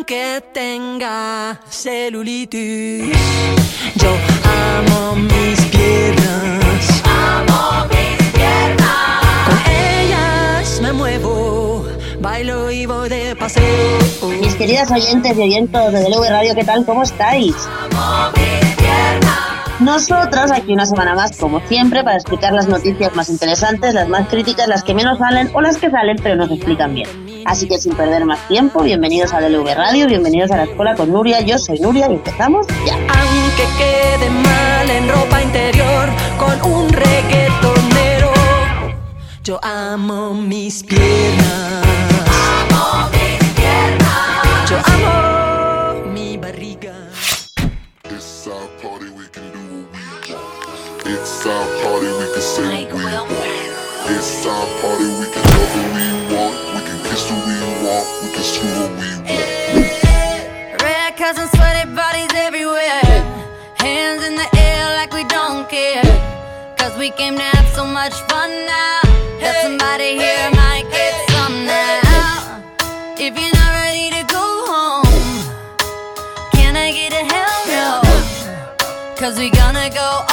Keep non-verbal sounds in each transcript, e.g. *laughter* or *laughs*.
aunque tenga celulitis. Yo amo mis piernas. Amo mis piernas. Con ellas me muevo, bailo y voy de paseo. Mis queridas oyentes y oyentes de DLV Radio, ¿qué tal? ¿Cómo estáis? Amo mis piernas. Nosotros aquí una semana más, como siempre, para explicar las noticias más interesantes, las más críticas, las que menos salen o las que salen pero nos explican bien. Así que sin perder más tiempo, bienvenidos a DLV Radio, bienvenidos a la escuela con Nuria. Yo soy Nuria y empezamos ya. Aunque quede mal en ropa interior con un reggaetonero, yo amo mis piernas. Amo mis piernas. Yo amo mi barriga. It's our party, we can do what we want. It's our party, we can say what we want. It's our party, we can love who we want. Want. We can screw who we want. Red cups and sweaty bodies everywhere. Hands in the air like we don't care. Cause we came to have so much fun now. That somebody here might get some now. If you're not ready to go home, can I get a hell no? Cause we gonna go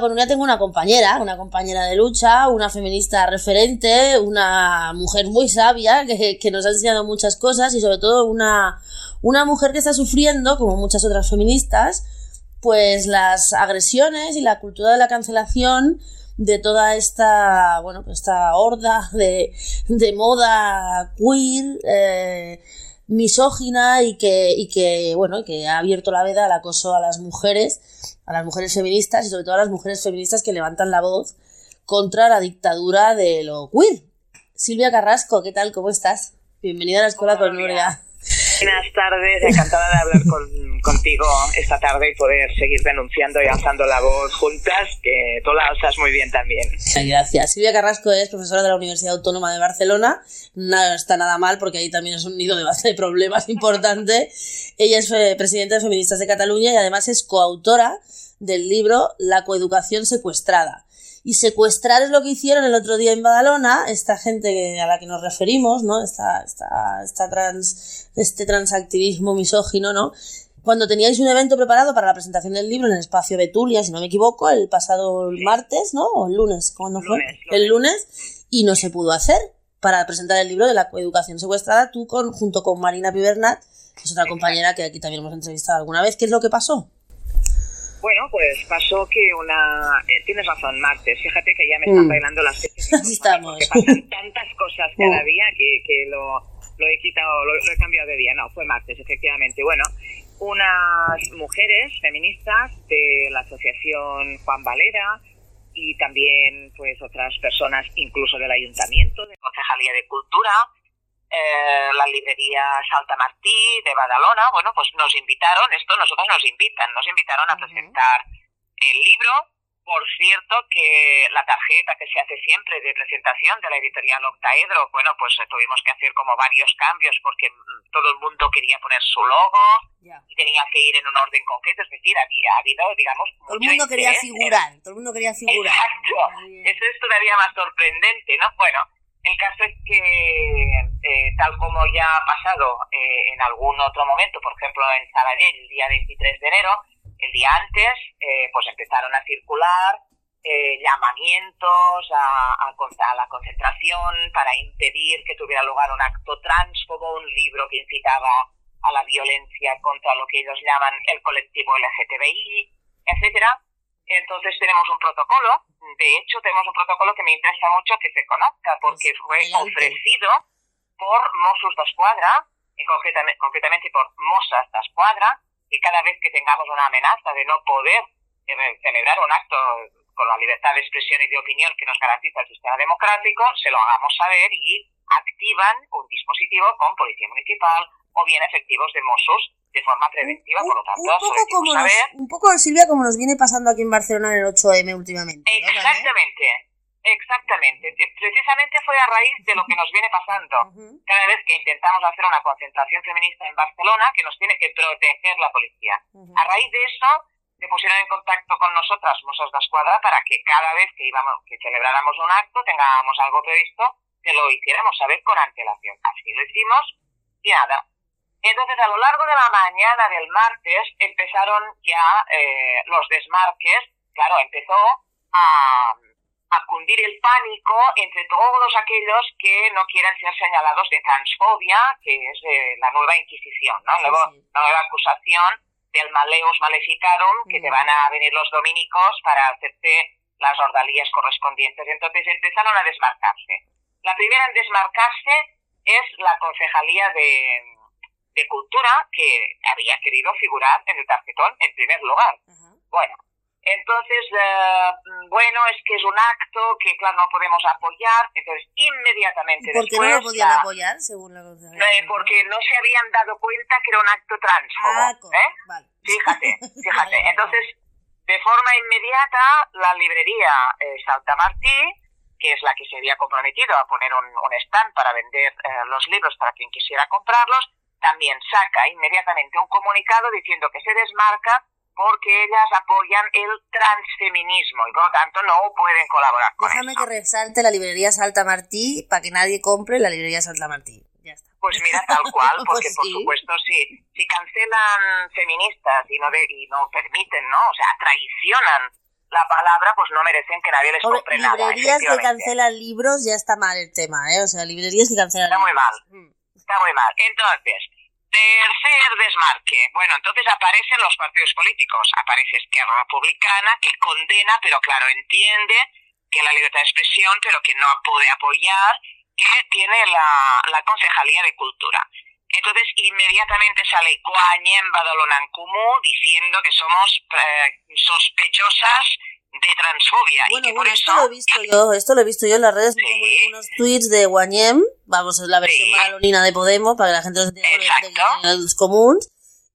la Nuria tengo una compañera, una compañera de lucha, una feminista referente, una mujer muy sabia que, que nos ha enseñado muchas cosas y sobre todo una, una mujer que está sufriendo, como muchas otras feministas, pues las agresiones y la cultura de la cancelación de toda esta, bueno, pues esta horda de, de moda queer, eh, misógina y que, y que, bueno, que ha abierto la veda al acoso a las mujeres, a las mujeres feministas y sobre todo a las mujeres feministas que levantan la voz contra la dictadura de lo queer. Silvia Carrasco, ¿qué tal? ¿Cómo estás? Bienvenida a la escuela con Nuria. Buenas tardes, encantada de hablar con- contigo esta tarde y poder seguir denunciando y alzando la voz juntas, que tú la alzas muy bien también. Gracias. Silvia Carrasco es profesora de la Universidad Autónoma de Barcelona. No está nada mal porque ahí también es un nido de base de problemas *laughs* importante. Ella es eh, presidenta de Feministas de Cataluña y además es coautora del libro La coeducación secuestrada. Y secuestrar es lo que hicieron el otro día en Badalona, esta gente a la que nos referimos, ¿no? Esta, esta, esta trans, este transactivismo misógino, ¿no? Cuando teníais un evento preparado para la presentación del libro en el espacio Betulia, si no me equivoco, el pasado martes, ¿no? O el lunes, ¿cuándo fue? Lunes, El lunes, y no se pudo hacer para presentar el libro de la coeducación secuestrada, tú con, junto con Marina Pibernat, que es otra compañera que aquí también hemos entrevistado alguna vez. ¿Qué es lo que pasó? Bueno, pues pasó que una... eh, tienes razón, martes. Fíjate que ya me están Mm. bailando las fechas. *laughs* Así estamos. Pasan tantas cosas *laughs* cada día que, que lo, lo he quitado, lo, lo he cambiado de día. No, fue martes, efectivamente. Bueno, unas mujeres feministas de la asociación Juan Valera y también pues otras personas incluso del ayuntamiento, de Concejalía de Cultura, eh, la librería Salta Martí de Badalona, bueno, pues nos invitaron, esto nosotros nos invitan, nos invitaron a presentar el libro. Por cierto, que la tarjeta que se hace siempre de presentación de la editorial Octaedro, bueno, pues tuvimos que hacer como varios cambios porque mm, todo el mundo quería poner su logo y tenía que ir en un orden concreto, es decir, había, ha habido, digamos, Todo el mundo quería interés figurar, todo el mundo quería figurar. Exacto. Eso es todavía más sorprendente, ¿no? Bueno, El caso es que, eh, tal como ya ha pasado eh, en algún otro momento, por ejemplo en Sabadell, el día 23 de enero, el día antes, eh, pues empezaron a circular llamamientos a, a la concentración para impedir que tuviera lugar un acto transfobo, un libro que incitaba a la violencia contra lo que ellos llaman el colectivo LGTBI, etcétera. Entonces tenemos un protocolo, de hecho tenemos un protocolo que me interesa mucho que se conozca porque Pues, fue ofrecido por Mossos d'Esquadra, y concretamente, concretamente por Mossas d'Esquadra, que cada vez que tengamos una amenaza de no poder eh, celebrar un acto con la libertad de expresión y de opinión que nos garantiza el sistema democrático, se lo hagamos saber y activan un dispositivo con policía municipal o bien efectivos de Mossos de forma preventiva, por lo tanto, un poco como nos, un poco Silvia como nos viene pasando aquí en Barcelona en el 8M últimamente ¿no? También. Exactamente, exactamente. Eh, Precisamente fue a raíz de lo que nos viene pasando. *laughs* Ujú. Cada vez que intentamos hacer una concentración feminista en Barcelona, que nos tiene que proteger la policía. Ujú. A raíz de eso, se pusieron en contacto con nosotras, Mossos de Escuadra, para que cada vez que íbamos, que celebráramos un acto, tengamos algo previsto, que lo hiciéramos saber con antelación. Así lo hicimos y nada. Entonces, a lo largo de la mañana del martes empezaron ya eh, los desmarques. Claro, empezó a, a cundir el pánico entre todos aquellos que no quieren ser señalados de transfobia, que es eh, la nueva Inquisición, ¿no? Sí, Luego, sí. la nueva acusación del maleus maleficarum, que te Mm. van a venir los dominicos para hacerte las ordalías correspondientes. Entonces empezaron a desmarcarse. La primera en desmarcarse es la Concejalía de, de Cultura, que había querido figurar en el tarjetón en primer lugar. Ajá. Bueno, entonces, eh, bueno, es que es un acto que, claro, no podemos apoyar. Entonces, inmediatamente ¿Y por qué no después... lo podían la- apoyar según la eh, porque no se habían dado cuenta que era un acto transfobo. ah, ¿eh? vale. Fíjate, *laughs* fíjate. vale, Entonces, de forma inmediata, la librería eh, Salta Martí, que es la que se había comprometido a poner un, un stand para vender eh, los libros para quien quisiera comprarlos, también saca inmediatamente un comunicado diciendo que se desmarca porque ellas apoyan el transfeminismo y por lo tanto no pueden colaborar con Déjame que resalte la librería Salta Martí para que nadie compre la librería Salta Martí. Ya está. Pues mira, tal cual, *laughs* porque Pues por sí. supuesto, si, si cancelan feministas y no, de- y no permiten, ¿no? O sea, traicionan la palabra, pues no merecen que nadie les compre nada. librerías que cancelan libros ya está mal el tema, ¿eh? O sea, librerías que cancelan Está muy libros. mal. Mm. Está muy mal. Entonces, tercer desmarque. Bueno, entonces aparecen los partidos políticos. Aparece Esquerra Republicana, que condena, pero claro, entiende que la libertad de expresión, pero que no puede apoyar, que tiene la, la Concejalía de Cultura. Entonces, inmediatamente sale Guanyem Badalonancumu diciendo que somos eh, sospechosas de transfobia. y Bueno, que por bueno, eso esto lo he visto yo, esto lo he visto yo en las redes, Sí. unos tweets de Guanyem, vamos, es la versión Sí. madalonina de Podemos, para que la gente lo entienda los comuns,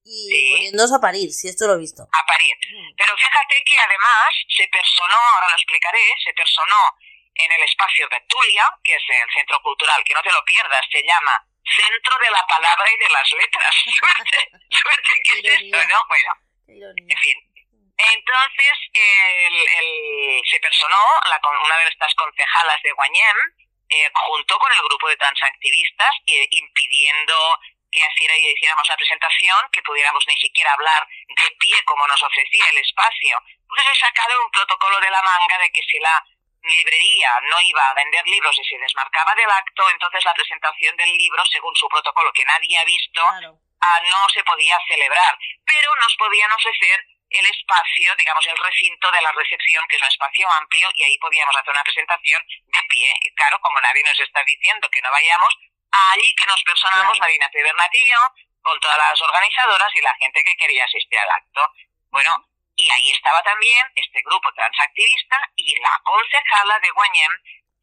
y Sí. poniéndose a parir, si esto lo he visto. a parir. Pero fíjate que además se personó, ahora lo explicaré, se personó en el espacio Betulia, que es el centro cultural, que no te lo pierdas, se llama Centro de la Palabra y de las Letras. *laughs* Suerte, suerte que es esto. ¿no? Bueno, en fin. Entonces, el, el- se personó la una de estas concejalas de Guanyem, eh, junto con el grupo de transactivistas, eh, impidiendo que hiciera- hiciéramos la presentación, que pudiéramos ni siquiera hablar de pie como nos ofrecía el espacio. Pues se sacaron un protocolo de la manga de que si la librería no iba a vender libros y se desmarcaba del acto, entonces la presentación del libro, según su protocolo que nadie ha visto, Claro. ah, no se podía celebrar, pero nos podían ofrecer el espacio, digamos, el recinto de la recepción, que es un espacio amplio, y ahí podíamos hacer una presentación de pie. Y claro, como nadie nos está diciendo que no vayamos, allí que nos personamos. Marina P. Bernardillo, con todas las organizadoras y la gente que quería asistir al acto. Bueno, y ahí estaba también este grupo transactivista y la concejala de Guanyem,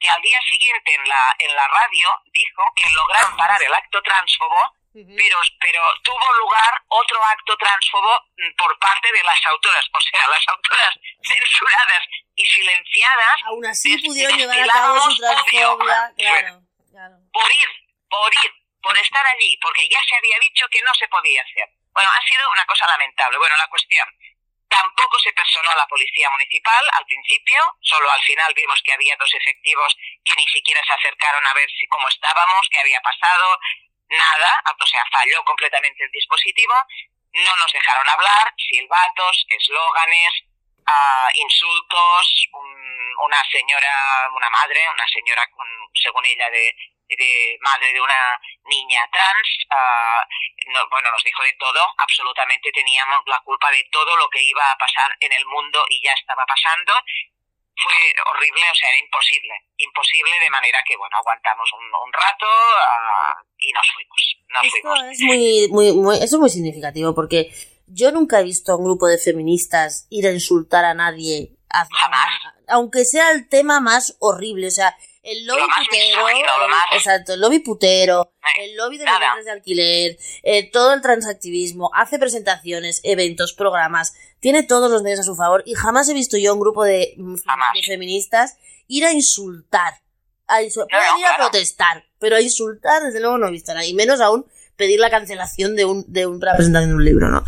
que al día siguiente en la, en la radio dijo que lograron parar el acto transfobo. Pero, pero tuvo lugar otro acto transfobo mm, por parte de las autoras, o sea, las autoras *laughs* censuradas y silenciadas Aún así pudieron llevar a cabo su transfobia, claro, claro. por ir, por ir, por estar allí, porque ya se había dicho que no se podía hacer. Bueno, ha sido una cosa lamentable. Bueno, la cuestión. Tampoco se personó a la policía municipal al principio, solo al final vimos que había dos efectivos que ni siquiera se acercaron a ver si, cómo estábamos, qué había pasado, nada, o sea, falló completamente el dispositivo, no nos dejaron hablar, silbatos, eslóganes, ah, insultos, un- una señora, una madre, una señora con, según ella, de, de madre de una niña trans, no- bueno, nos dijo de todo, absolutamente teníamos la culpa de todo lo que iba a pasar en el mundo y ya estaba pasando. Fue horrible, o sea, era imposible, imposible de manera que, bueno, aguantamos un, un rato ah, y nos fuimos, nos Esto fuimos. es muy, muy, muy, eso es muy significativo porque yo nunca he visto a un grupo de feministas ir a insultar a nadie, a- Jamás. a- aunque sea el tema más horrible, o sea, el lobby putero, exacto, el lobby putero, Eh, el lobby de los bienes de alquiler, eh, todo el transactivismo, hace presentaciones, eventos, programas, tiene todos los medios a su favor y jamás he visto yo a un grupo de, mm, de feministas ir a insultar. A No, no, ir a claro. protestar, pero a insultar desde luego no he visto a nadie, y menos aún pedir la cancelación de un de una presentación de un libro, ¿no?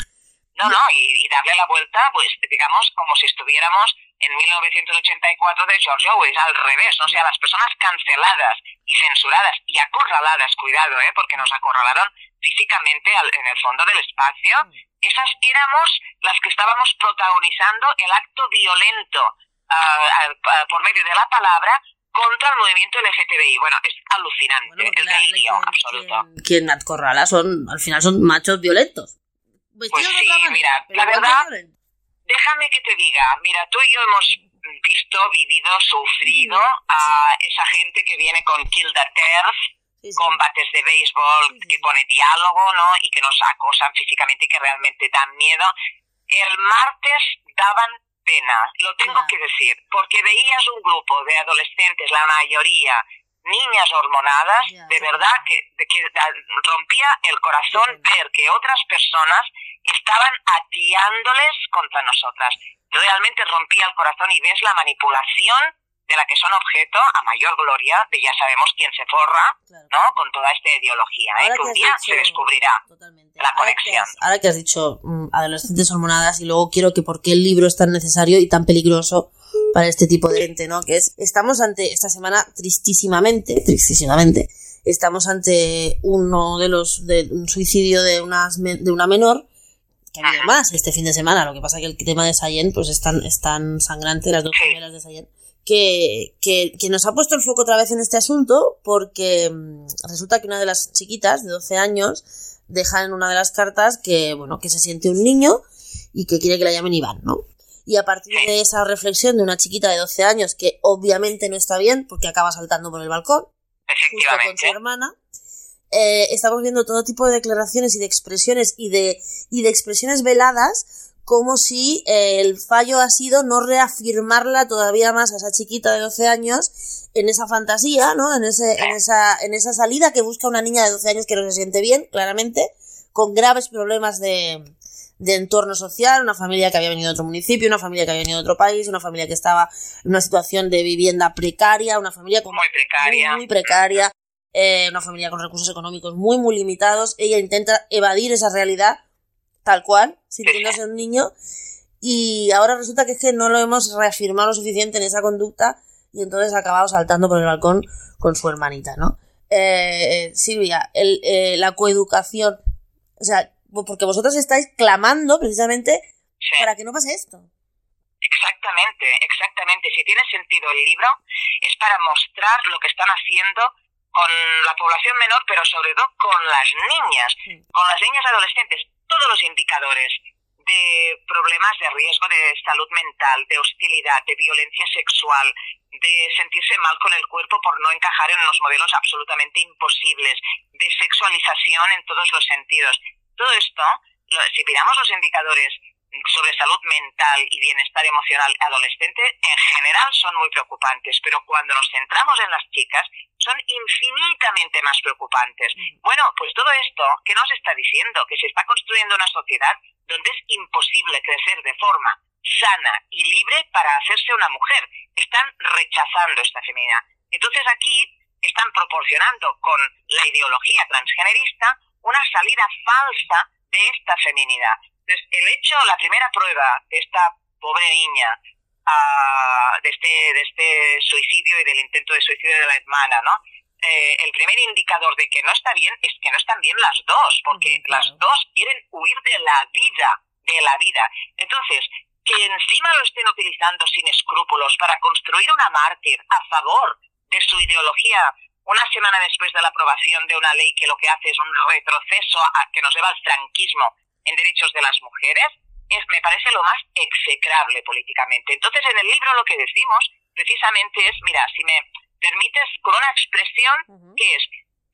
No, no, y, y darle la vuelta, pues digamos, como si estuviéramos en 1984 de George Orwell, al revés, ¿no? o sea, las personas canceladas y censuradas y acorraladas, cuidado, ¿eh? porque nos acorralaron físicamente al- en el fondo del espacio, esas éramos las que estábamos protagonizando el acto violento ah, ah, ah, por medio de la palabra contra el movimiento LGTBI. Bueno, es alucinante, Bueno, el delirio absoluto. quien- Quien acorrala son, al final son machos violentos. Pues sí, manera, mira, la verdad. Déjame que te diga, mira, tú y yo hemos visto, vivido, sufrido a esa gente que viene con kill the turf, Sí, sí. combates de béisbol, Sí, que pone diálogo, ¿no? Y que nos acosan físicamente y que realmente dan miedo. El martes daban pena, lo tengo que decir, porque veías un grupo de adolescentes, la mayoría niñas hormonadas, de verdad que, que da- rompía el corazón ver que otras personas estaban atiándoles contra nosotras. Realmente rompía el corazón y ves la manipulación de la que son objeto a mayor gloria de ya sabemos quién se forra, Claro, ¿no? Con toda esta ideología, ¿eh? Que un día dicho- se descubrirá. Totalmente. la Ahora que conexión. has- Ahora que has dicho mm, adolescentes hormonadas y luego quiero que por qué el libro es tan necesario y tan peligroso para este tipo de gente, ¿no? Que es, estamos ante, esta semana, tristísimamente, tristísimamente, estamos ante uno de los, de un suicidio de, unas, de una menor, que ha habido más este fin de semana, lo que pasa que el tema de Sayen, pues es tan, es tan sangrante, las dos gemelas de Sayen, que, que, que nos ha puesto el foco otra vez en este asunto porque mm, resulta que una de las chiquitas de 12 años deja en una de las cartas que, bueno, que se siente un niño y que quiere que la llamen Iván, ¿no? Y a partir de esa reflexión de una chiquita de 12 años que obviamente no está bien porque acaba saltando por el balcón, justo con su hermana, eh, estamos viendo todo tipo de declaraciones y de expresiones y de, y de expresiones veladas como si eh, el fallo ha sido no reafirmarla todavía más a esa chiquita de 12 años en esa fantasía, ¿no? En, ese, en, esa, en esa salida que busca una niña de 12 años que no se siente bien, claramente, con graves problemas de, de entorno social, una familia que había venido de otro municipio, una familia que había venido de otro país, una familia que estaba en una situación de vivienda precaria, una familia con Muy precaria. muy, muy precaria, eh, una familia con recursos económicos muy, muy limitados. Ella intenta evadir esa realidad tal cual, sintiéndose *laughs* un niño, y ahora resulta que es que no lo hemos reafirmado lo suficiente en esa conducta y entonces ha acabado saltando por el balcón con su hermanita, ¿no? Eh, eh, Silvia, el, eh, la coeducación, o sea, porque vosotros estáis clamando precisamente Sí. para que no pase esto. Exactamente, exactamente. Si tiene sentido el libro, es para mostrar lo que están haciendo con la población menor, pero sobre todo con las niñas, Sí. con las niñas adolescentes, todos los indicadores de problemas de riesgo de salud mental, de hostilidad, de violencia sexual, de sentirse mal con el cuerpo por no encajar en unos modelos absolutamente imposibles, de sexualización en todos los sentidos. Todo esto, si miramos los indicadores sobre salud mental y bienestar emocional adolescente, en general son muy preocupantes, pero cuando nos centramos en las chicas, son infinitamente más preocupantes. Bueno, pues todo esto, ¿qué nos está diciendo? Que se está construyendo una sociedad donde es imposible crecer de forma sana y libre para hacerse una mujer. Están rechazando esta feminidad. Entonces aquí están proporcionando con la ideología transgenerista una salida falsa de esta feminidad. Entonces, el hecho, la primera prueba de esta pobre niña, ah, de, este, de este suicidio y del intento de suicidio de la hermana, ¿no? Eh, el primer indicador de que no está bien es que no están bien las dos, porque claro. las dos quieren huir de la vida, de la vida. Entonces, que encima lo estén utilizando sin escrúpulos para construir una mártir a favor de su ideología una semana después de la aprobación de una ley que lo que hace es un retroceso a- que nos lleva al franquismo en derechos de las mujeres, es, me parece lo más execrable políticamente. Entonces, en el libro lo que decimos precisamente es, mira, si me permites, con una expresión que es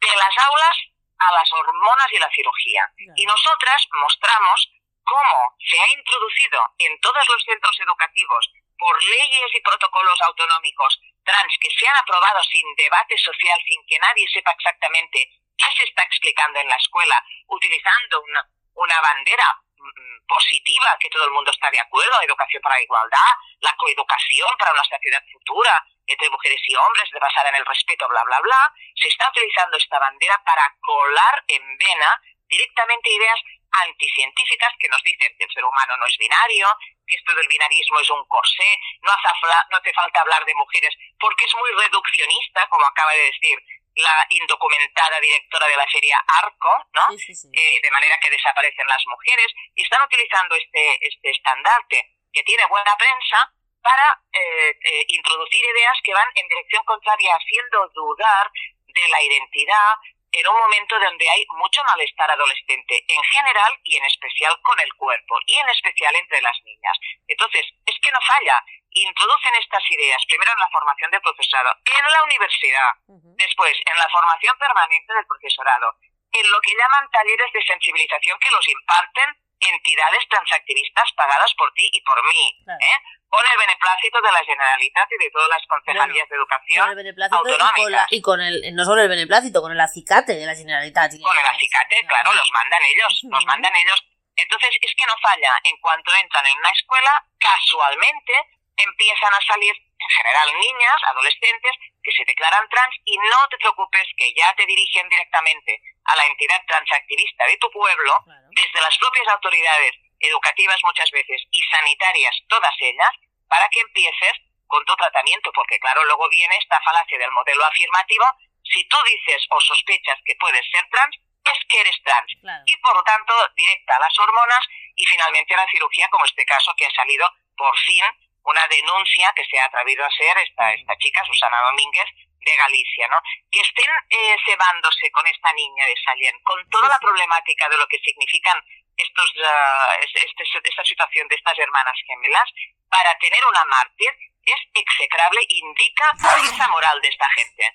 de las aulas a las hormonas y la cirugía. Y nosotras mostramos cómo se ha introducido en todos los centros educativos por leyes y protocolos autonómicos trans que se han aprobado sin debate social, sin que nadie sepa exactamente qué se está explicando en la escuela, utilizando una, una bandera mm, positiva, que todo el mundo está de acuerdo, educación para la igualdad, la coeducación para una sociedad futura entre mujeres y hombres, basada en el respeto, bla, bla, bla, se está utilizando esta bandera para colar en vena directamente ideas anticientíficas que nos dicen que el ser humano no es binario, que esto del binarismo es un corsé, no hace, no hace falta hablar de mujeres porque es muy reduccionista, como acaba de decir la indocumentada directora de la feria Arco, ¿no? Sí, sí, sí. Eh, de manera que desaparecen las mujeres, y están utilizando este, este estandarte que tiene buena prensa para eh, eh, introducir ideas que van en dirección contraria, haciendo dudar de la identidad en un momento donde hay mucho malestar adolescente en general y en especial con el cuerpo y en especial entre las niñas. Entonces, es que no falla. Introducen estas ideas primero en la formación del profesorado, en la universidad. Después, en la formación permanente del profesorado, en lo que llaman talleres de sensibilización que los imparten entidades transactivistas pagadas por ti y por mí, Claro. ¿eh? con el beneplácito de la Generalitat y de todas las concejalías de Con educación el beneplácito y con, la- autonómicas. y con el, no solo el beneplácito, con el acicate de la Generalitat. Con el acicate, claro, los mandan ellos, los mandan ellos. Entonces, es que no falla. En cuanto entran en una escuela, casualmente empiezan a salir, en general, niñas, adolescentes, que se declaran trans y no te preocupes que ya te dirigen directamente a la entidad transactivista de tu pueblo, Claro. desde las propias autoridades educativas muchas veces y sanitarias, todas ellas, para que empieces con tu tratamiento, porque claro, luego viene esta falacia del modelo afirmativo. Si tú dices o sospechas que puedes ser trans, es que eres trans. Claro. Y por lo tanto, directa a las hormonas y finalmente a la cirugía, como este caso que ha salido por fin una denuncia que se ha atrevido a hacer esta, esta chica, Susana Domínguez, de Galicia, ¿no? Que estén eh, cebándose con esta niña de Sallén, con toda la problemática de lo que significan estos, es- este- esta situación de estas hermanas gemelas, para tener una mártir, es execrable, indica esa moral de esta gente.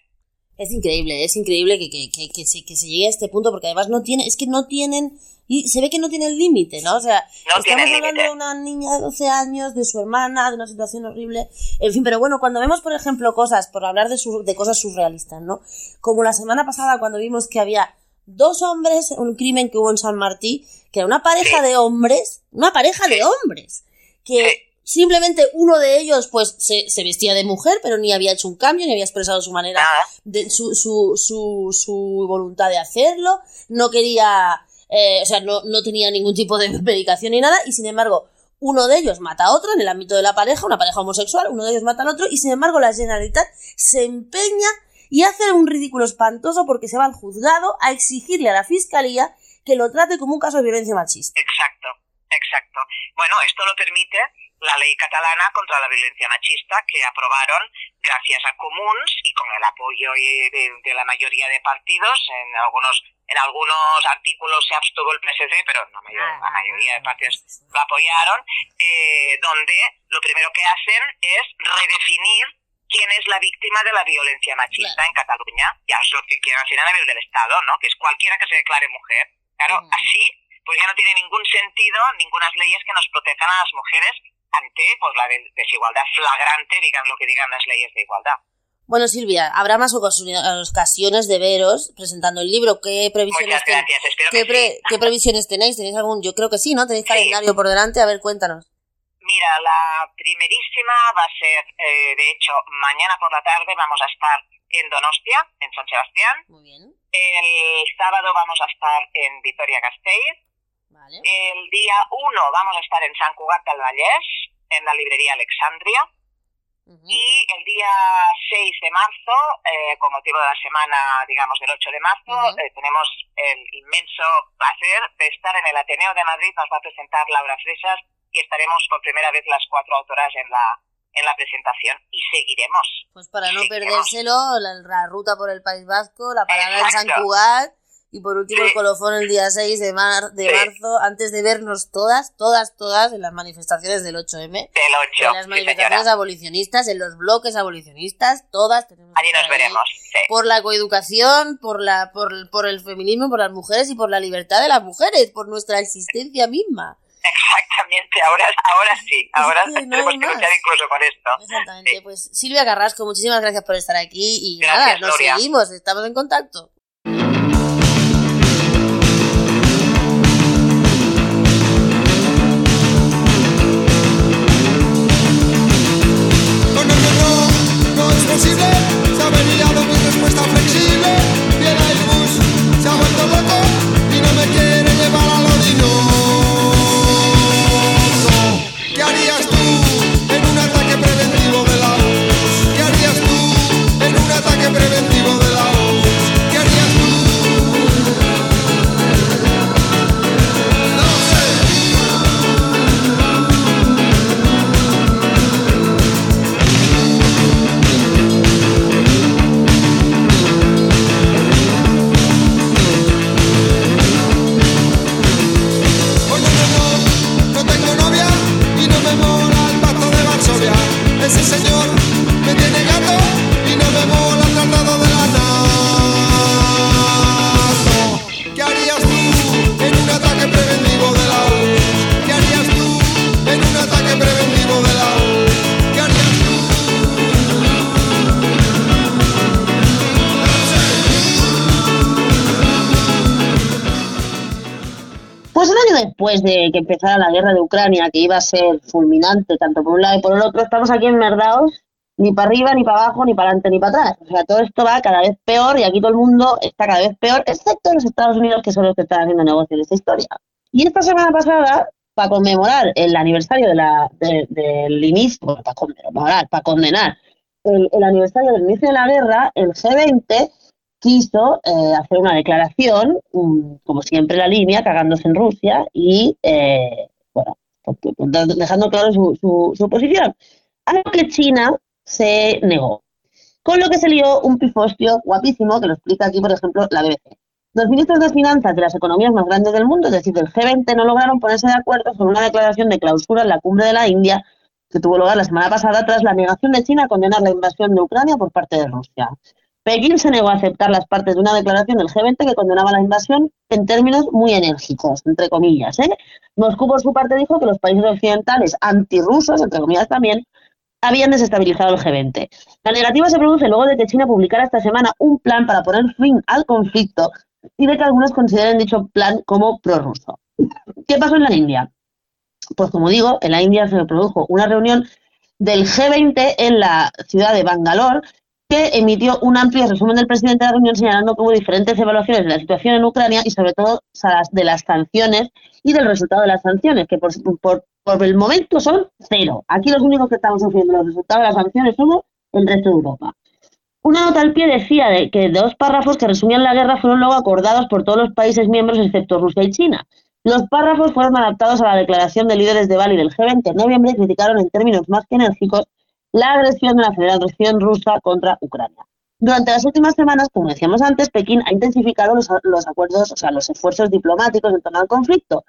Es increíble, es increíble que, que, que, que se, que se llegue a este punto porque además no tiene, es que no tienen, y se ve que no tienen límite, ¿no? O sea, No estamos hablando de una niña de 12 años, de su hermana, de una situación horrible, en fin, pero bueno, cuando vemos, por ejemplo, cosas, por hablar de, sur- de cosas surrealistas, ¿no? Como la semana pasada cuando vimos que había dos hombres, un crimen que hubo en San Martí, que era una pareja Sí. de hombres, una pareja de hombres, que Sí. Simplemente uno de ellos pues se, se vestía de mujer, pero ni había hecho un cambio, ni había expresado su manera de su, su, su, su voluntad de hacerlo, no quería, eh, o sea, no, no tenía ningún tipo de *laughs* medicación ni nada, y sin embargo, uno de ellos mata a otro en el ámbito de la pareja, una pareja homosexual, uno de ellos mata al otro, y sin embargo la Generalitat se empeña y hace un ridículo espantoso porque se va al juzgado a exigirle a la fiscalía que lo trate como un caso de violencia machista. Exacto, exacto. Bueno, esto lo permite la ley catalana contra la violencia machista que aprobaron gracias a Comuns y con el apoyo de, la mayoría de partidos. En algunos en algunos artículos se abstuvo el PSC, pero la, mayor- la mayoría de partidos lo apoyaron, eh, donde lo primero que hacen es redefinir quién es la víctima de la violencia machista Claro. en Cataluña. Ya es lo que quieren hacer a nivel del Estado, ¿no? Que es cualquiera que se declare mujer. Claro, así pues ya no tiene ningún sentido ninguna leyes que nos protejan a las mujeres ante pues la de- desigualdad flagrante, digan lo que digan las leyes de igualdad. Bueno, Silvia, habrá más ocasi- ocasiones de veros presentando el libro. ¿Qué previsiones, ten- ¿qué, pre- sí. qué previsiones tenéis? ¿Tenéis algún? Yo creo que sí, ¿no? ¿Tenéis Sí. calendario por delante? A ver, cuéntanos. Mira, la primerísima va a ser, eh, de hecho, mañana por la tarde vamos a estar en Donostia, en San Sebastián. Muy bien. El sábado vamos a estar en Vitoria-Gasteiz. Vale. El día 1 vamos a estar en San Cugat del Vallès, en la librería Alexandria. Y el día 6 de marzo, eh, con motivo de la semana, digamos, del 8 de marzo, eh, tenemos el inmenso placer de estar en el Ateneo de Madrid. Nos va a presentar Laura Fresas y estaremos por primera vez las cuatro autoras en la, en la presentación. Y seguiremos. Pues para no Sí, perdérselo, la, la ruta por el País Vasco, la parada en San. Cugat y por último el Sí. colofón el día 6 de, mar- de Sí. marzo, antes de vernos todas, todas, todas en las manifestaciones del 8M. Del 8. En las sí, manifestaciones abolicionistas, en los bloques abolicionistas, todas tenemos Allí nos veremos. sí. Por la coeducación, por, la, por, por el feminismo, por las mujeres y por la libertad de las mujeres, por nuestra existencia misma. Exactamente, ahora, ahora sí. Ahora no hay tenemos que luchar incluso por esto. Exactamente. Sí. Pues Silvia Carrasco, muchísimas gracias por estar aquí y Gracias, nada, nos Gloria. seguimos, estamos en contacto. De que empezara la guerra de Ucrania, que iba a ser fulminante tanto por un lado y por el otro, estamos aquí enmerdados, ni para arriba, ni para abajo, ni para adelante, ni para atrás. O sea, todo esto va cada vez peor y aquí todo el mundo está cada vez peor, excepto los Estados Unidos, que son los que están haciendo negocio en esta historia. Y esta semana pasada, para conmemorar el aniversario de la, de- del inicio, para conmemorar, para condenar el, el aniversario del inicio de la guerra, el G20 quiso eh, hacer una declaración, mm, como siempre la línea, cagándose en Rusia y, eh, bueno, pues, pues, dejando claro su, su, su posición. A lo que China se negó. Con lo que se lió un pifostio guapísimo, que lo explica aquí, por ejemplo, la BBC. Los ministros de finanzas de las economías más grandes del mundo, es decir, del G20, no lograron ponerse de acuerdo sobre una declaración de clausura en la cumbre de la India que tuvo lugar la semana pasada tras la negación de China a condenar la invasión de Ucrania por parte de Rusia. Pekín se negó a aceptar las partes de una declaración del G20 que condenaba la invasión en términos muy enérgicos, entre comillas. ¿eh? Moscú, por su parte, dijo que los países occidentales antirrusos, entre comillas también, habían desestabilizado el G20. La negativa se produce luego de que China publicara esta semana un plan para poner fin al conflicto y de que algunos consideren dicho plan como prorruso. ¿Qué pasó en la India? Pues como digo, en la India se produjo una reunión del G20 en la ciudad de Bangalore emitió un amplio resumen del presidente de la reunión señalando que hubo diferentes evaluaciones de la situación en Ucrania y sobre todo de las sanciones y del resultado de las sanciones, que por, por, por el momento son cero. Aquí los únicos que estamos sufriendo los resultados de las sanciones somos el resto de Europa. Una nota al pie decía de que dos párrafos que resumían la guerra fueron luego acordados por todos los países miembros excepto Rusia y China. Los párrafos fueron adaptados a la declaración de líderes de Bali del G20 en noviembre y criticaron en términos más que enérgicos la agresión de la Federación Rusa contra Ucrania. Durante las últimas semanas, como decíamos antes, Pekín ha intensificado los, los acuerdos, o sea, los esfuerzos diplomáticos en torno al conflicto.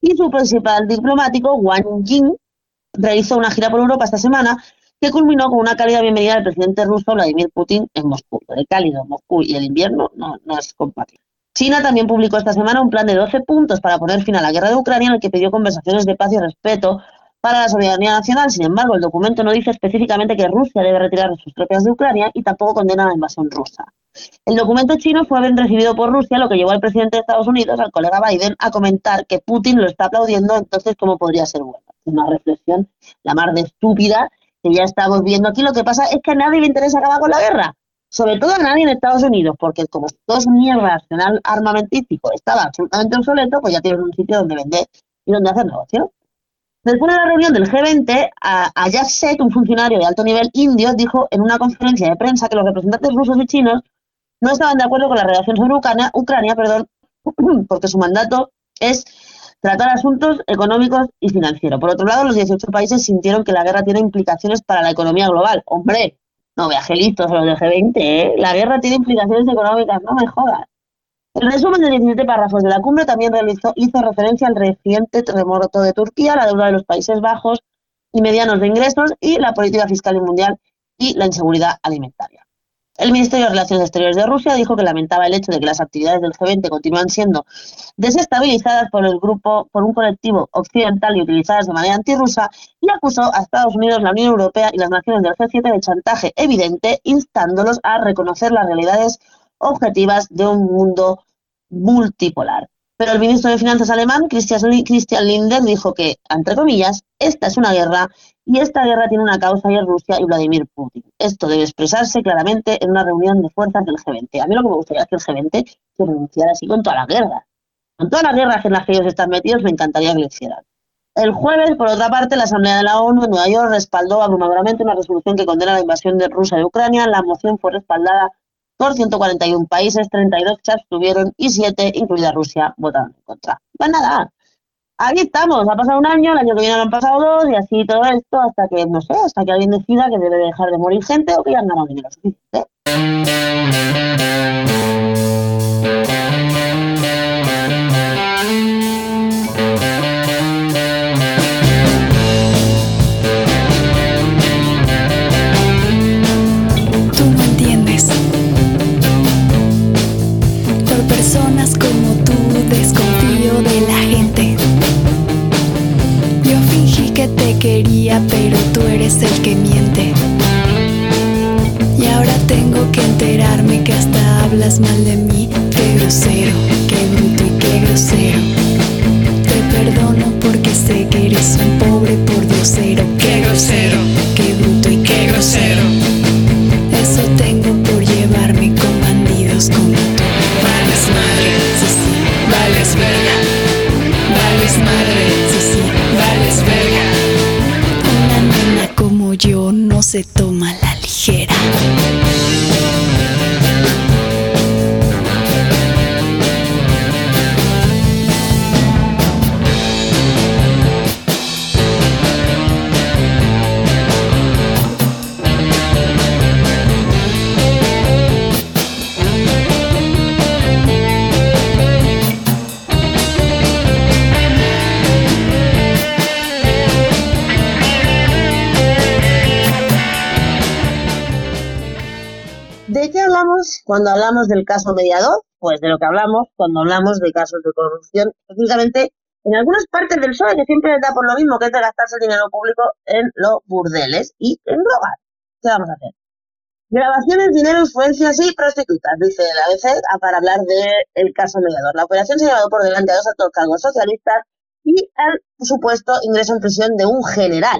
Y su principal diplomático, Wang Jing, realizó una gira por Europa esta semana que culminó con una cálida bienvenida del presidente ruso Vladimir Putin en Moscú. De cálido, Moscú y el invierno no, no es compatible. China también publicó esta semana un plan de 12 puntos para poner fin a la guerra de Ucrania en el que pidió conversaciones de paz y respeto para la soberanía nacional. Sin embargo, el documento no dice específicamente que Rusia debe retirar sus tropas de Ucrania y tampoco condena la invasión rusa. El documento chino fue bien recibido por Rusia, lo que llevó al presidente de Estados Unidos, al colega Biden, a comentar que Putin lo está aplaudiendo, entonces, ¿cómo podría ser bueno? Una reflexión la más de estúpida que ya estamos viendo aquí. Lo que pasa es que a nadie le interesa acabar con la guerra. sobre todo a nadie en Estados Unidos, porque como dos mierdas arsenal armamentístico estaba absolutamente obsoleto, pues ya tienes un sitio donde vender y donde hacer negocio. Después de la reunión del G20, a- Ajaz Seth, un funcionario de alto nivel indio, dijo en una conferencia de prensa que los representantes rusos y chinos no estaban de acuerdo con la relación sobre Ucrania, perdón, *clears throat* porque su mandato es tratar asuntos económicos y financieros. Por otro lado, los 18 países sintieron que la guerra tiene implicaciones para la economía global. Hombre, no veas listos los del G20, ¿eh? La guerra tiene implicaciones económicas, no me jodas. El resumen de 17 párrafos de la cumbre también realizó, hizo referencia al reciente terremoto de Turquía, la deuda de los Países Bajos y medianos de ingresos y la política fiscal y mundial y la inseguridad alimentaria. El Ministerio de Relaciones Exteriores de Rusia dijo que lamentaba el hecho de que las actividades del G20 continúan siendo desestabilizadas por el grupo, por un colectivo occidental y utilizadas de manera antirrusa y acusó a Estados Unidos, la Unión Europea y las naciones del G7 de chantaje evidente, instándolos a reconocer las realidades objetivas de un mundo multipolar. Pero el ministro de Finanzas alemán, Christian Lindner, dijo que, entre comillas, esta es una guerra y esta guerra tiene una causa y es Rusia y Vladimir Putin. Esto debe expresarse claramente en una reunión de fuerzas del G20. A mí lo que me gustaría es que el G20 se pronunciara así con todas las guerras. Con todas las guerras en las que ellos están metidos, me encantaría que lo hicieran. El jueves, por otra parte, la Asamblea de la ONU en Nueva York respaldó abrumadoramente una resolución que condena la invasión de Rusia de Ucrania. La moción fue respaldada por 141 países, 32 se abstuvieron y 7, incluida Rusia, votaron en contra. Pues nada, aquí estamos, ha pasado un año, el año que viene han pasado dos y así todo esto hasta que, no sé, hasta que alguien decida que debe dejar de morir gente o que ya han ganado dinero suficiente. Que miente. No cuando hablamos del caso mediador? Pues de lo que hablamos cuando hablamos de casos de corrupción, específicamente en algunas partes del PSOE que siempre les da por lo mismo, que es de gastarse el dinero público en los burdeles y en drogas. ¿Qué vamos a hacer? Grabaciones, dinero, influencias y prostitutas, dice la ABC para hablar del caso mediador. La operación se ha llevado por delante a dos altos cargos socialistas y el supuesto ingreso en prisión de un general.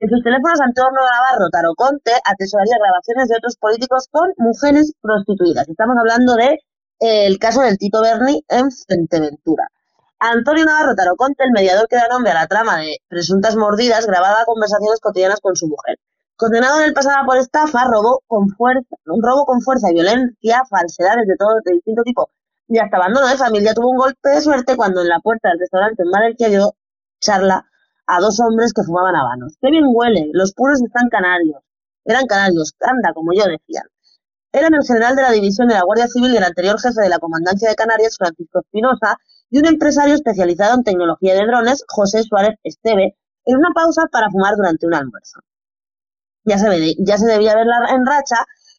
En sus teléfonos, Antonio Navarro Taroconte atesoraría grabaciones de otros políticos con mujeres prostituidas. Estamos hablando de eh, caso del Tito Berni en Fuerteventura. Antonio Navarro Taroconte, el mediador que da nombre a la trama de presuntas mordidas, grababa conversaciones cotidianas con su mujer. Condenado en el pasado por estafa, robo con fuerza, un robo con fuerza y violencia, falsedades de todo de distinto tipo y hasta abandono de familia, tuvo un golpe de suerte cuando en la puerta del restaurante en Valencia dio charla a dos hombres que fumaban habanos. ¡Qué bien huele! Los puros están canarios. Eran canarios, anda, como yo decían. Eran el general de la división de la Guardia Civil y el anterior jefe de la Comandancia de Canarias, Francisco Espinosa, y un empresario especializado en tecnología de drones, José Suárez Esteve, en una pausa para fumar durante un almuerzo. Ya se, ve- ya se debía ver la- en racha,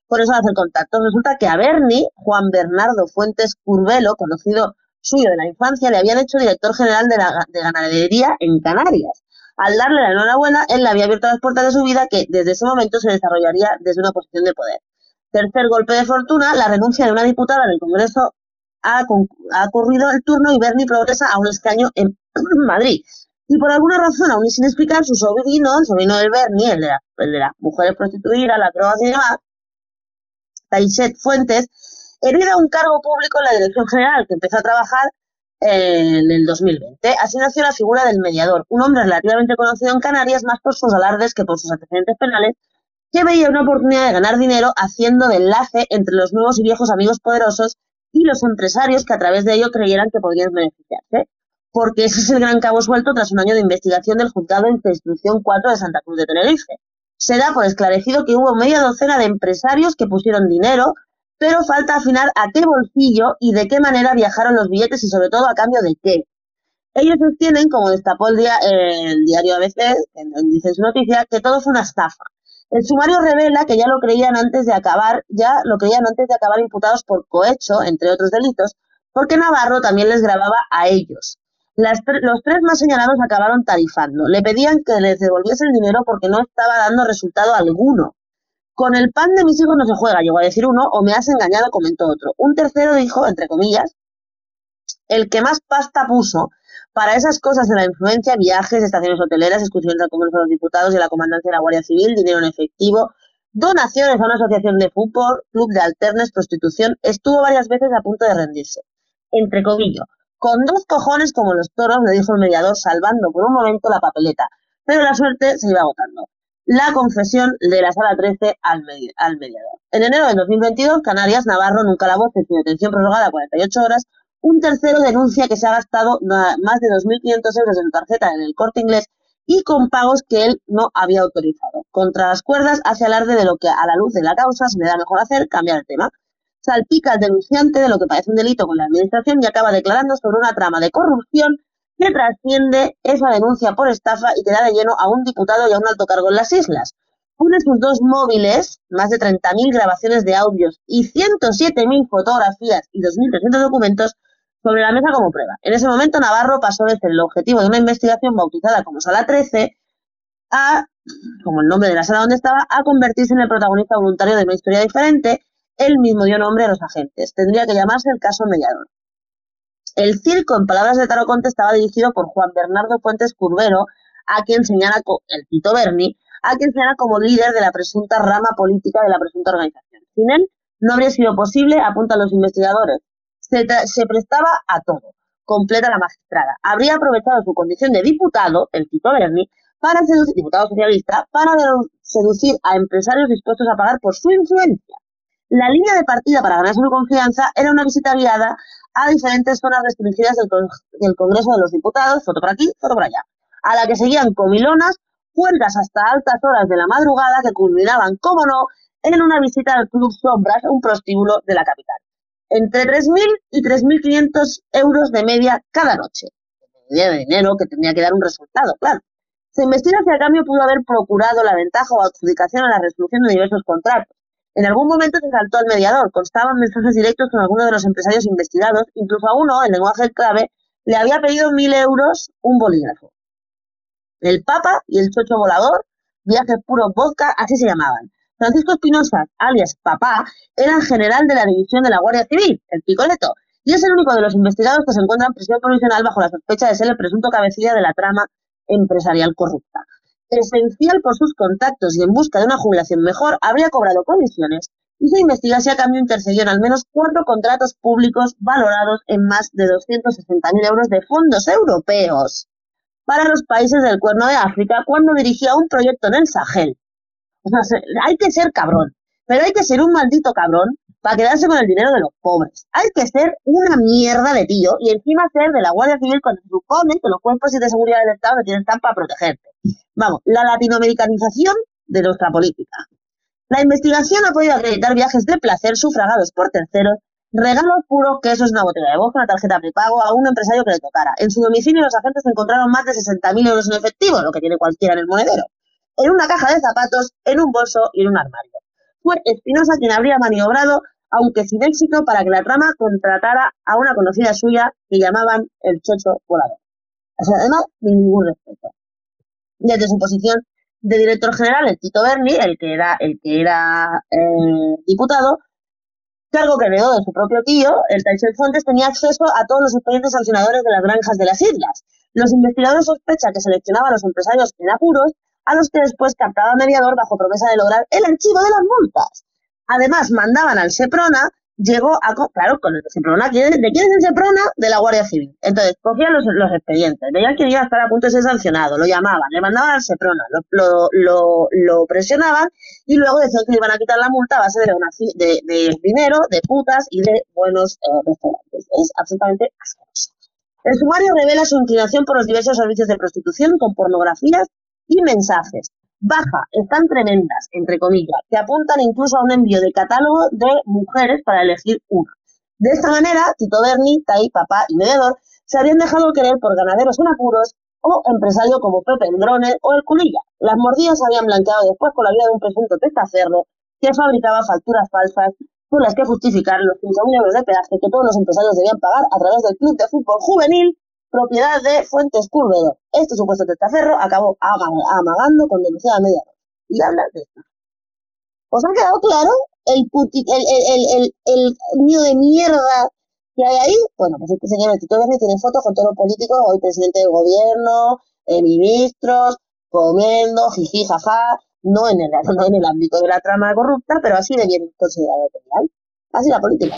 por eso hace el contacto. Resulta que a Berni, Juan Bernardo Fuentes Curvelo, conocido suyo de la infancia, le habían hecho director general de, la, de ganadería en Canarias. Al darle la enhorabuena, él le había abierto las puertas de su vida que desde ese momento se desarrollaría desde una posición de poder. Tercer golpe de fortuna, la renuncia de una diputada del Congreso ha, ha ocurrido el turno y Berni progresa a un escaño en *clears throat* Madrid. Y por alguna razón, aún sin explicar, su sobrino, el sobrino del Berni, el de, la- el de las mujeres prostituidas, las drogas y demás, Fuentes, hereda un cargo público en la Dirección General, que empezó a trabajar en el 2020. Así nació la figura del mediador, un hombre relativamente conocido en Canarias más por sus alardes que por sus antecedentes penales, que veía una oportunidad de ganar dinero haciendo de enlace entre los nuevos y viejos amigos poderosos y los empresarios que a través de ello creyeran que podrían beneficiarse. Porque ese es el gran cabo suelto tras un año de investigación del juzgado de instrucción 4 de Santa Cruz de Tenerife. Se da por esclarecido que hubo media docena de empresarios que pusieron dinero, pero falta afinar a qué bolsillo y de qué manera viajaron los billetes y sobre todo a cambio de qué. Ellos sostienen, como destapó el, el diario ABC, dice en su noticia, que todo fue una estafa. El sumario revela que ya lo creían antes de acabar, ya lo creían antes de acabar imputados por cohecho, entre otros delitos, porque Navarro también les grababa a ellos. Las los tres más señalados acabaron tarifando. Le pedían que les devolviese el dinero porque no estaba dando resultado alguno. Con el pan de mis hijos no se juega, llegó a decir uno, o me has engañado, comentó otro. Un tercero dijo, entre comillas, el que más pasta puso para esas cosas de la influencia, viajes, estaciones hoteleras, excursiones al Congreso de los Diputados y la Comandancia de la Guardia Civil, dinero en efectivo, donaciones a una asociación de fútbol, club de alternes, prostitución, estuvo varias veces a punto de rendirse. Entre comillas, con dos cojones como los toros, le dijo el mediador, salvando por un momento la papeleta, pero la suerte se iba agotando. La confesión de la sala 13 al, medi- al mediador. En enero de 2022, Canarias, Navarro, nunca la voz en su detención prorrogada a 48 horas, un tercero denuncia que se ha gastado más de 2.500 euros en tarjeta en el corte inglés y con pagos que él no había autorizado. Contra las cuerdas hace alarde de lo que a la luz de la causa se le da mejor hacer, cambiar el tema. Salpica al denunciante de lo que parece un delito con la administración y acaba declarando sobre una trama de corrupción que trasciende esa denuncia por estafa y que da de lleno a un diputado y a un alto cargo en las islas. Une sus dos móviles, más de 30.000 grabaciones de audios y 107.000 fotografías y 2.300 documentos sobre la mesa como prueba. En ese momento Navarro pasó de ser el objetivo de una investigación bautizada como Sala 13 a, como el nombre de la sala donde estaba, a convertirse en el protagonista voluntario de una historia diferente. Él mismo dio nombre a los agentes. Tendría que llamarse el caso mediador. El circo, en palabras de Taro Conte, estaba dirigido por Juan Bernardo Fuentes Curbero, a quien señala el Tito Berni, a quien señala como líder de la presunta rama política de la presunta organización. Sin él, no habría sido posible, apuntan los investigadores. Se, se prestaba a todo, completa la magistrada. Habría aprovechado su condición de diputado, el Tito Berni, para seducir, diputado socialista, para seducir a empresarios dispuestos a pagar por su influencia. La línea de partida para ganarse su confianza era una visita guiada a diferentes zonas restringidas del, con- del Congreso de los Diputados, foto por aquí, foto por allá, a la que seguían comilonas, huelgas hasta altas horas de la madrugada que culminaban, como no, en una visita al Club Sombras, un prostíbulo de la capital. Entre 3.000 y 3.500 euros de media cada noche. Media de dinero que tenía que dar un resultado, claro. Se investiga si a cambio pudo haber procurado la ventaja o adjudicación a la resolución de diversos contratos. En algún momento se saltó al mediador, constaban mensajes directos con algunos de los empresarios investigados, incluso a uno, en lenguaje clave, le había pedido mil euros un bolígrafo. El Papa y el Chocho Volador, viajes puros vodka, así se llamaban. Francisco Espinosa, alias Papá, era general de la división de la Guardia Civil, el Picoleto, y es el único de los investigados que se encuentra en prisión provisional bajo la sospecha de ser el presunto cabecilla de la trama empresarial corrupta. Esencial por sus contactos y en busca de una jubilación mejor, habría cobrado comisiones y se investiga si a cambio intercedió al menos cuatro contratos públicos valorados en más de 260.000 euros de fondos europeos para los países del Cuerno de África cuando dirigía un proyecto en el Sahel. O sea, se- hay que ser cabrón, pero hay que ser un maldito cabrón para quedarse con el dinero de los pobres. Hay que ser una mierda de tío y encima ser de la Guardia Civil cuando se supone que los cuerpos de seguridad del Estado te tienen estar para protegerte. Vamos, la latinoamericanización de nuestra política. La investigación ha podido acreditar viajes de placer sufragados por terceros, regalos puros, que eso es una botella de vodka, una tarjeta prepago a un empresario que le tocara. En su domicilio los agentes encontraron más de 60.000 euros en efectivo, lo que tiene cualquiera en el monedero, en una caja de zapatos, en un bolso y en un armario. Fue Espinosa quien habría maniobrado, aunque sin éxito, para que la trama contratara a una conocida suya que llamaban el Chocho Volador. Además, sin ningún respeto. Desde su posición de director general, el Tito Berni, el que era, el que era eh, diputado, cargo que heredó de su propio tío, el Taisel Fuentes tenía acceso a todos los expedientes sancionadores de las granjas de las islas. Los investigadores sospechan que seleccionaba a los empresarios en apuros, a los que después captaba mediador bajo promesa de lograr el archivo de las multas. Además, mandaban al Seprona, llegó a... Claro, con el Seprona, ¿quién es- ¿de quién es el Seprona? De la Guardia Civil. Entonces, cogían los, expedientes, veían que iba a estar a punto de ser sancionado, lo llamaban, le mandaban al Seprona, lo, lo, presionaban y luego decían que le iban a quitar la multa a base de dinero, de putas y de buenos eh, restaurantes. Es absolutamente asqueroso. El sumario revela su inclinación por los diversos servicios de prostitución con pornografías y mensajes. Baja, están tremendas, entre comillas, que apuntan incluso a un envío de catálogo de mujeres para elegir una. De esta manera, Tito Berni, Tai, papá y mediador se habían dejado querer por ganaderos en apuros o empresarios como Pepe el Drone o el Culilla. Las mordidas se habían blanqueado después con la vida de un presunto testaferro que fabricaba facturas falsas con las que justificar los 5.000 euros de peaje que todos los empresarios debían pagar a través del Club de Fútbol Juvenil, propiedad de Fuentes Curvedo. Este supuesto testaferro acabó aga- amagando con denunciada media hora. Y habla de esto. ¿Os ha quedado claro el, el, el, el, el, nido de mierda que hay ahí? Bueno, pues este señor, el Berni, tiene fotos con todos los políticos, hoy presidente del gobierno, eh, ministros, comiendo, jiji, jaja, no en, el, *laughs* no en el ámbito de la trama corrupta, pero así de bien considerado. Así la política.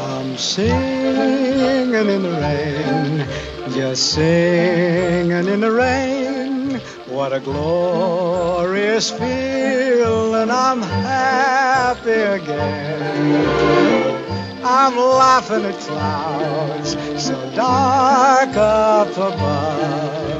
I'm singing in the rain, just singing in the rain. What a glorious feeling, I'm happy again. I'm laughing at clouds so dark up above.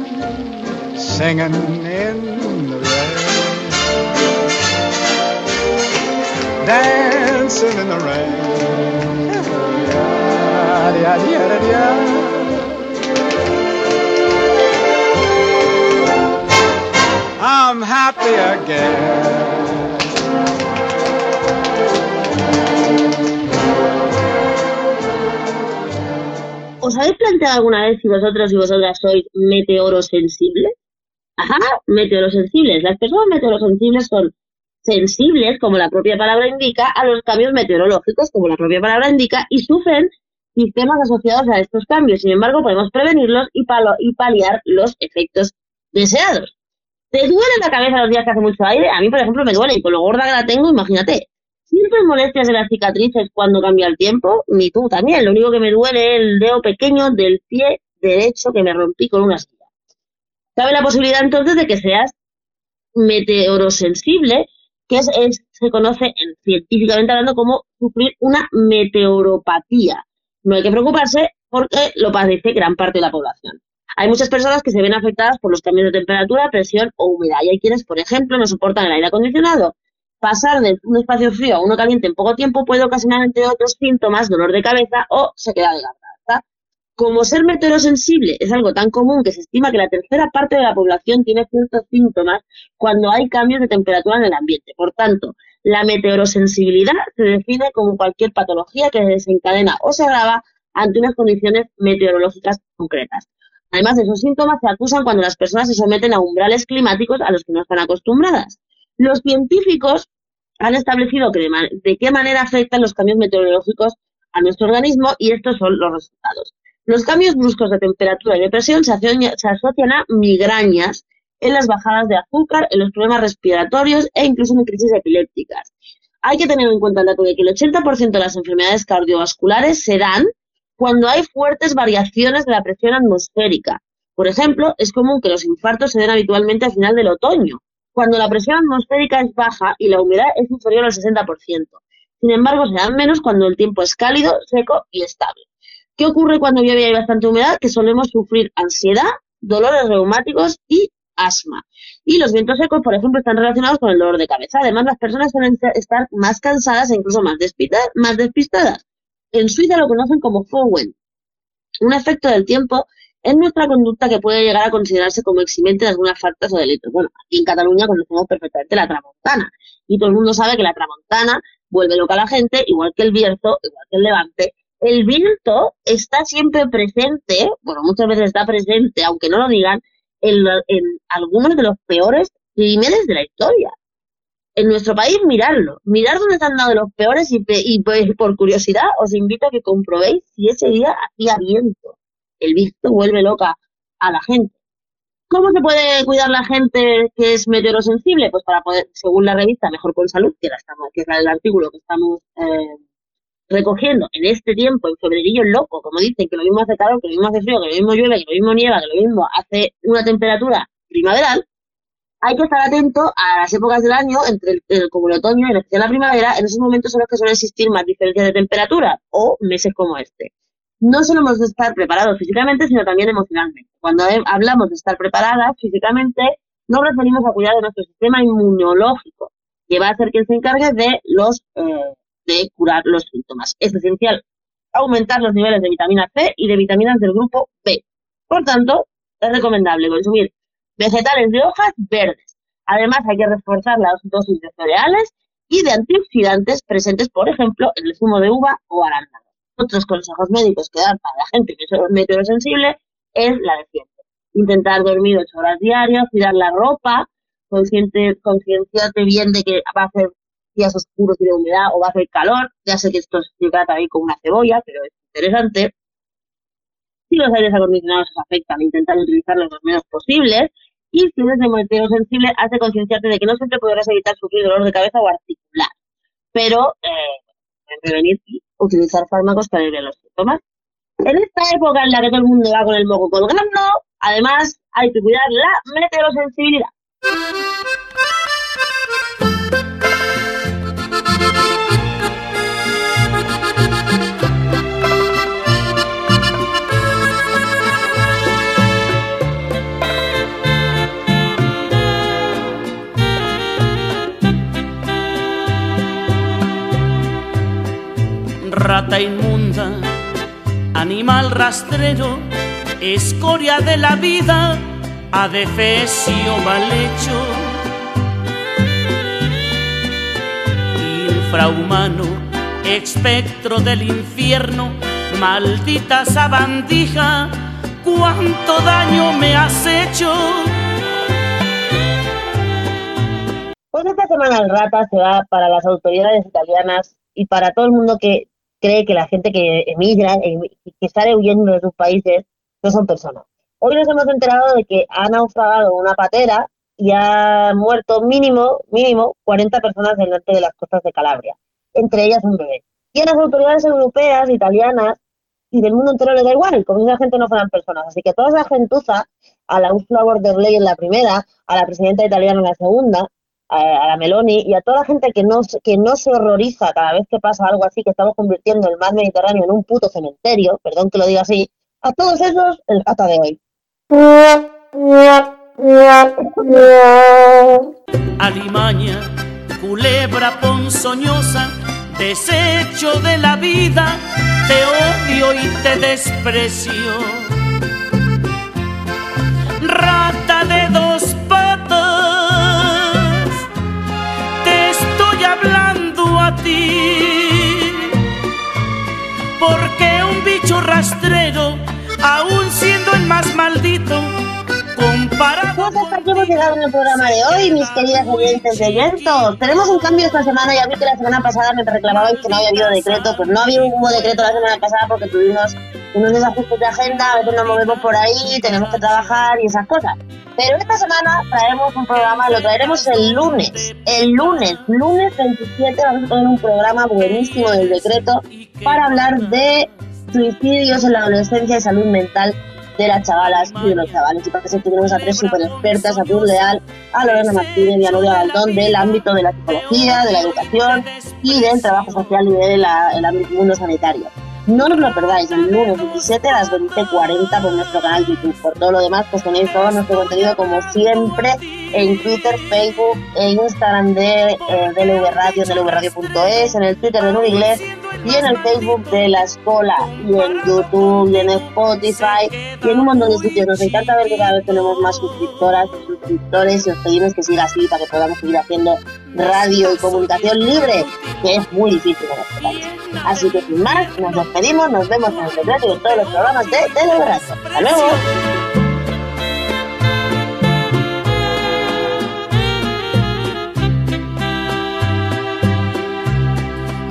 singing in the rain, dancing in the rain. Yeah, yeah, yeah, yeah. I'm happy again. ¿Os habéis planteado alguna vez si vosotros y vosotras sois meteorosensibles? Ajá, meteorosensibles. Las personas meteorosensibles son sensibles, como la propia palabra indica, a los cambios meteorológicos, como la propia palabra indica, y sufren sistemas asociados a estos cambios. Sin embargo, podemos prevenirlos y, palo- y paliar los efectos deseados. ¿Te duele la cabeza los días que hace mucho aire? A mí, por ejemplo, me duele y con lo gorda que la tengo, imagínate. ¿Sientes molestias en las cicatrices cuando cambia el tiempo? Ni tú también. Lo único que me duele es el dedo pequeño del pie derecho que me rompí con una silla. Cabe la posibilidad entonces de que seas meteorosensible, que es, se conoce en- científicamente hablando como sufrir una meteoropatía. No hay que preocuparse porque lo padece gran parte de la población. Hay muchas personas que se ven afectadas por los cambios de temperatura, presión o humedad. Y hay quienes, por ejemplo, no soportan el aire acondicionado. Pasar de un espacio frío a uno caliente en poco tiempo puede ocasionar, entre otros síntomas, dolor de cabeza o sequedad de garganta. Como ser meteorosensible es algo tan común que se estima que la tercera parte de la población tiene ciertos síntomas cuando hay cambios de temperatura en el ambiente. Por tanto, la meteorosensibilidad se define como cualquier patología que se desencadena o se agrava ante unas condiciones meteorológicas concretas. Además, esos síntomas se acusan cuando las personas se someten a umbrales climáticos a los que no están acostumbradas. Los científicos han establecido de qué manera afectan los cambios meteorológicos a nuestro organismo y estos son los resultados. Los cambios bruscos de temperatura y de presión se asocian, a migrañas, en las bajadas de azúcar, en los problemas respiratorios e incluso en crisis epilépticas. Hay que tener en cuenta el dato de que el 80% de las enfermedades cardiovasculares se dan cuando hay fuertes variaciones de la presión atmosférica. Por ejemplo, es común que los infartos se den habitualmente al final del otoño, cuando la presión atmosférica es baja y la humedad es inferior al 60%. Sin embargo, se dan menos cuando el tiempo es cálido, seco y estable. ¿Qué ocurre cuando llueve y hay bastante humedad? Que solemos sufrir ansiedad, dolores reumáticos y asma. Y los vientos secos, por ejemplo, están relacionados con el dolor de cabeza. Además, las personas suelen estar más cansadas e incluso más, más despistadas. En Suiza lo conocen como Fowen, un efecto del tiempo en nuestra conducta que puede llegar a considerarse como eximente de algunas faltas o delitos. Bueno, aquí en Cataluña conocemos perfectamente la tramontana y todo el mundo sabe que la tramontana vuelve loca a la gente, igual que el Bierzo, igual que el Levante. El viento está siempre presente, bueno, muchas veces está presente, aunque no lo digan, en, en algunos de los peores crímenes de la historia. En nuestro país, mirarlo. Mirar dónde se han dado los peores y, y pues, por curiosidad os invito a que comprobéis si ese día hacía viento. El viento vuelve loca a la gente. ¿Cómo se puede cuidar la gente que es meteorosensible? Pues para poder, según la revista Mejor con Salud, que, la estamos, que es del artículo que estamos eh, recogiendo en este tiempo, en febrerillo loco, como dicen, que lo mismo hace calor, que lo mismo hace frío, que lo mismo llueve, que lo mismo nieva, que lo mismo hace una temperatura primaveral, hay que estar atento a las épocas del año, entre el, como el otoño y la primavera, en esos momentos son los que suelen existir más diferencias de temperatura, o meses como este. No solo hemos de estar preparados físicamente, sino también emocionalmente. Cuando hablamos de estar preparadas físicamente, nos referimos a cuidar de nuestro sistema inmunológico, que va a ser quien se encargue de los eh, curar los síntomas. Es esencial aumentar los niveles de vitamina C y de vitaminas del grupo B. Por tanto, es recomendable consumir vegetales de hojas verdes. Además, hay que reforzar las dosis de cereales y de antioxidantes presentes, por ejemplo, en el zumo de uva o arándano. Otros consejos médicos que dan para la gente que es meteorosensible es la de siempre. Intentar dormir ocho horas diarias, cuidar la ropa, consciente, bien de que va a hacer días oscuros y de humedad o va a hacer calor. Ya sé que esto se trata ahí con una cebolla, pero es interesante. Si los aires acondicionados os afectan, intentar utilizarlos lo menos posibles. Y si eres de meteorosensible, has de concienciarte de que no siempre podrás evitar sufrir dolor de cabeza o articular. Pero eh, prevenir y utilizar fármacos para aliviar los síntomas. En esta época en la que todo el mundo va con el moco colgando, además hay que cuidar la meteorosensibilidad. Rata inmunda, animal rastrero, escoria de la vida, adefesio mal hecho, infrahumano, espectro del infierno, maldita sabandija, cuánto daño me has hecho. Pues esta semana el rata se va para las autoridades italianas y para todo el mundo que cree que la gente que emigra, emi- que sale huyendo de sus países, no son personas. Hoy nos hemos enterado de que ha naufragado una patera y ha muerto mínimo, mínimo 40 personas del norte de las costas de Calabria, entre ellas un bebé. Y a las autoridades europeas, italianas y del mundo entero le da igual, como esa gente no fueran personas. Así que toda esa gentuza, a la Ursula von der Leyen en la primera, a la presidenta italiana la segunda, a, la Meloni y a toda la gente que no, que no se horroriza cada vez que pasa algo así, que estamos convirtiendo el mar Mediterráneo en un puto cementerio, perdón que lo diga así, a todos esos el rata de hoy. alimaña, culebra ponzoñosa, desecho de la vida, te odio y te desprecio. Rata rastrero, aun siendo el más maldito, comparado Pues hasta aquí hemos llegado en el programa de hoy, mis queridas oyentes de Vientos. Tenemos un cambio esta semana, ya vi que la semana pasada me reclamabais que no había habido decreto, pues no había hubo decreto la semana pasada porque tuvimos unos desajustes de agenda, a veces nos movemos por ahí, tenemos que trabajar y esas cosas. Pero esta semana traemos un programa, lo traeremos el lunes, el lunes, lunes 27 vamos a tener un programa buenísimo del decreto para hablar de suicidios en la adolescencia y salud mental de las chavalas y de los chavales. Y para eso tenemos a tres super expertas, a Cruz Leal, a Lorena Martínez y a Nuria Galdón del ámbito de la psicología, de la educación y del trabajo social y del ámbito mundo sanitario. No os lo perdáis, el lunes 27 a las 20.40 por nuestro canal YouTube. Por todo lo demás, pues tenéis todo nuestro contenido como siempre en Twitter, Facebook e Instagram de eh, DLV Radio, dlvradio.es, en el Twitter de Nuria Inglés y en el Facebook de la escuela y en YouTube y en Spotify y en un montón de sitios. Nos encanta ver que cada vez tenemos más suscriptoras suscriptores y os pedimos que siga así para que podamos seguir haciendo radio y comunicación libre, que es muy difícil en este país. Así que sin más, nos despedimos, nos vemos en el secreto y en todos los programas de Teleradio. ¡Hasta luego!